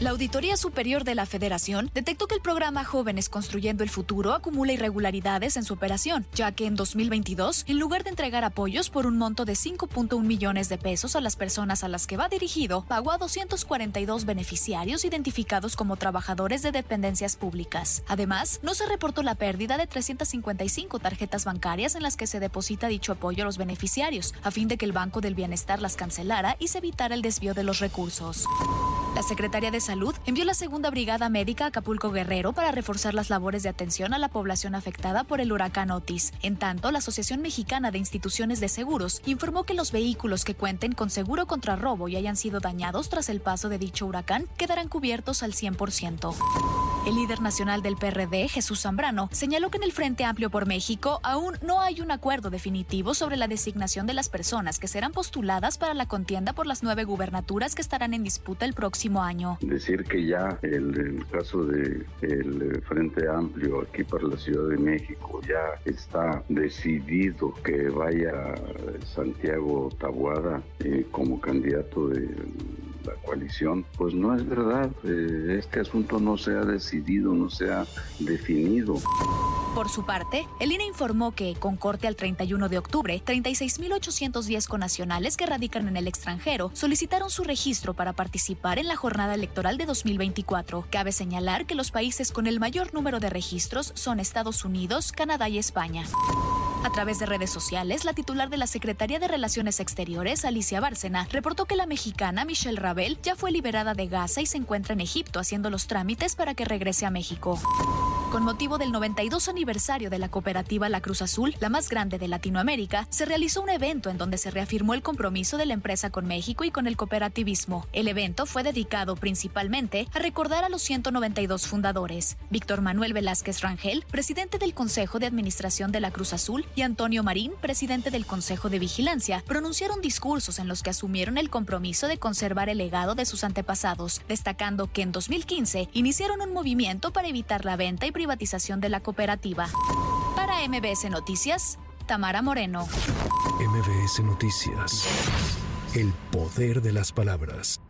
La Auditoría Superior de la Federación detectó que el programa Jóvenes Construyendo el Futuro acumula irregularidades en su operación, ya que en 2022, en lugar de entregar apoyos por un monto de 5.1 millones de pesos a las personas a las que va dirigido, pagó a 242 beneficiarios identificados como trabajadores de dependencias públicas. Además, no se reportó la pérdida de 355 tarjetas bancarias en las que se deposita dicho apoyo a los beneficiarios, a fin de que el Banco del Bienestar las cancelara y se evitara el desvío de los recursos. La Secretaría de Salud envió la segunda brigada médica a Acapulco Guerrero para reforzar las labores de atención a la población afectada por el huracán Otis. En tanto, la Asociación Mexicana de Instituciones de Seguros informó que los vehículos que cuenten con seguro contra robo y hayan sido dañados tras el paso de dicho huracán quedarán cubiertos al 100%. El líder nacional del PRD, Jesús Zambrano, señaló que en el Frente Amplio por México aún no hay un acuerdo definitivo sobre la designación de las personas que serán postuladas para la contienda por las nueve gubernaturas que estarán en disputa el próximo año. Decir que ya el, caso del el Frente Amplio aquí para la Ciudad de México ya está decidido que vaya Santiago Tabuada eh, como candidato de la coalición, pues no es verdad. Eh, este asunto no se ha decidido, no se ha definido. Por su parte, el INE informó que, con corte al 31 de octubre, 36.810 conacionales que radican en el extranjero solicitaron su registro para participar en la jornada electoral de 2024. Cabe señalar que los países con el mayor número de registros son Estados Unidos, Canadá y España. A través de redes sociales, la titular de la Secretaría de Relaciones Exteriores, Alicia Bárcena, reportó que la mexicana Michelle Rabel ya fue liberada de Gaza y se encuentra en Egipto haciendo los trámites para que regrese a México. Con motivo del 92 aniversario de la cooperativa La Cruz Azul, la más grande de Latinoamérica, se realizó un evento en donde se reafirmó el compromiso de la empresa con México y con el cooperativismo. El evento fue dedicado principalmente a recordar a los 192 fundadores. Víctor Manuel Velázquez Rangel, presidente del Consejo de Administración de La Cruz Azul, y Antonio Marín, presidente del Consejo de Vigilancia, pronunciaron discursos en los que asumieron el compromiso de conservar el legado de sus antepasados, destacando que en 2015 iniciaron un movimiento para evitar la venta y privatización de la cooperativa. Para MBS Noticias, Tamara Moreno. MBS Noticias. El poder de las palabras.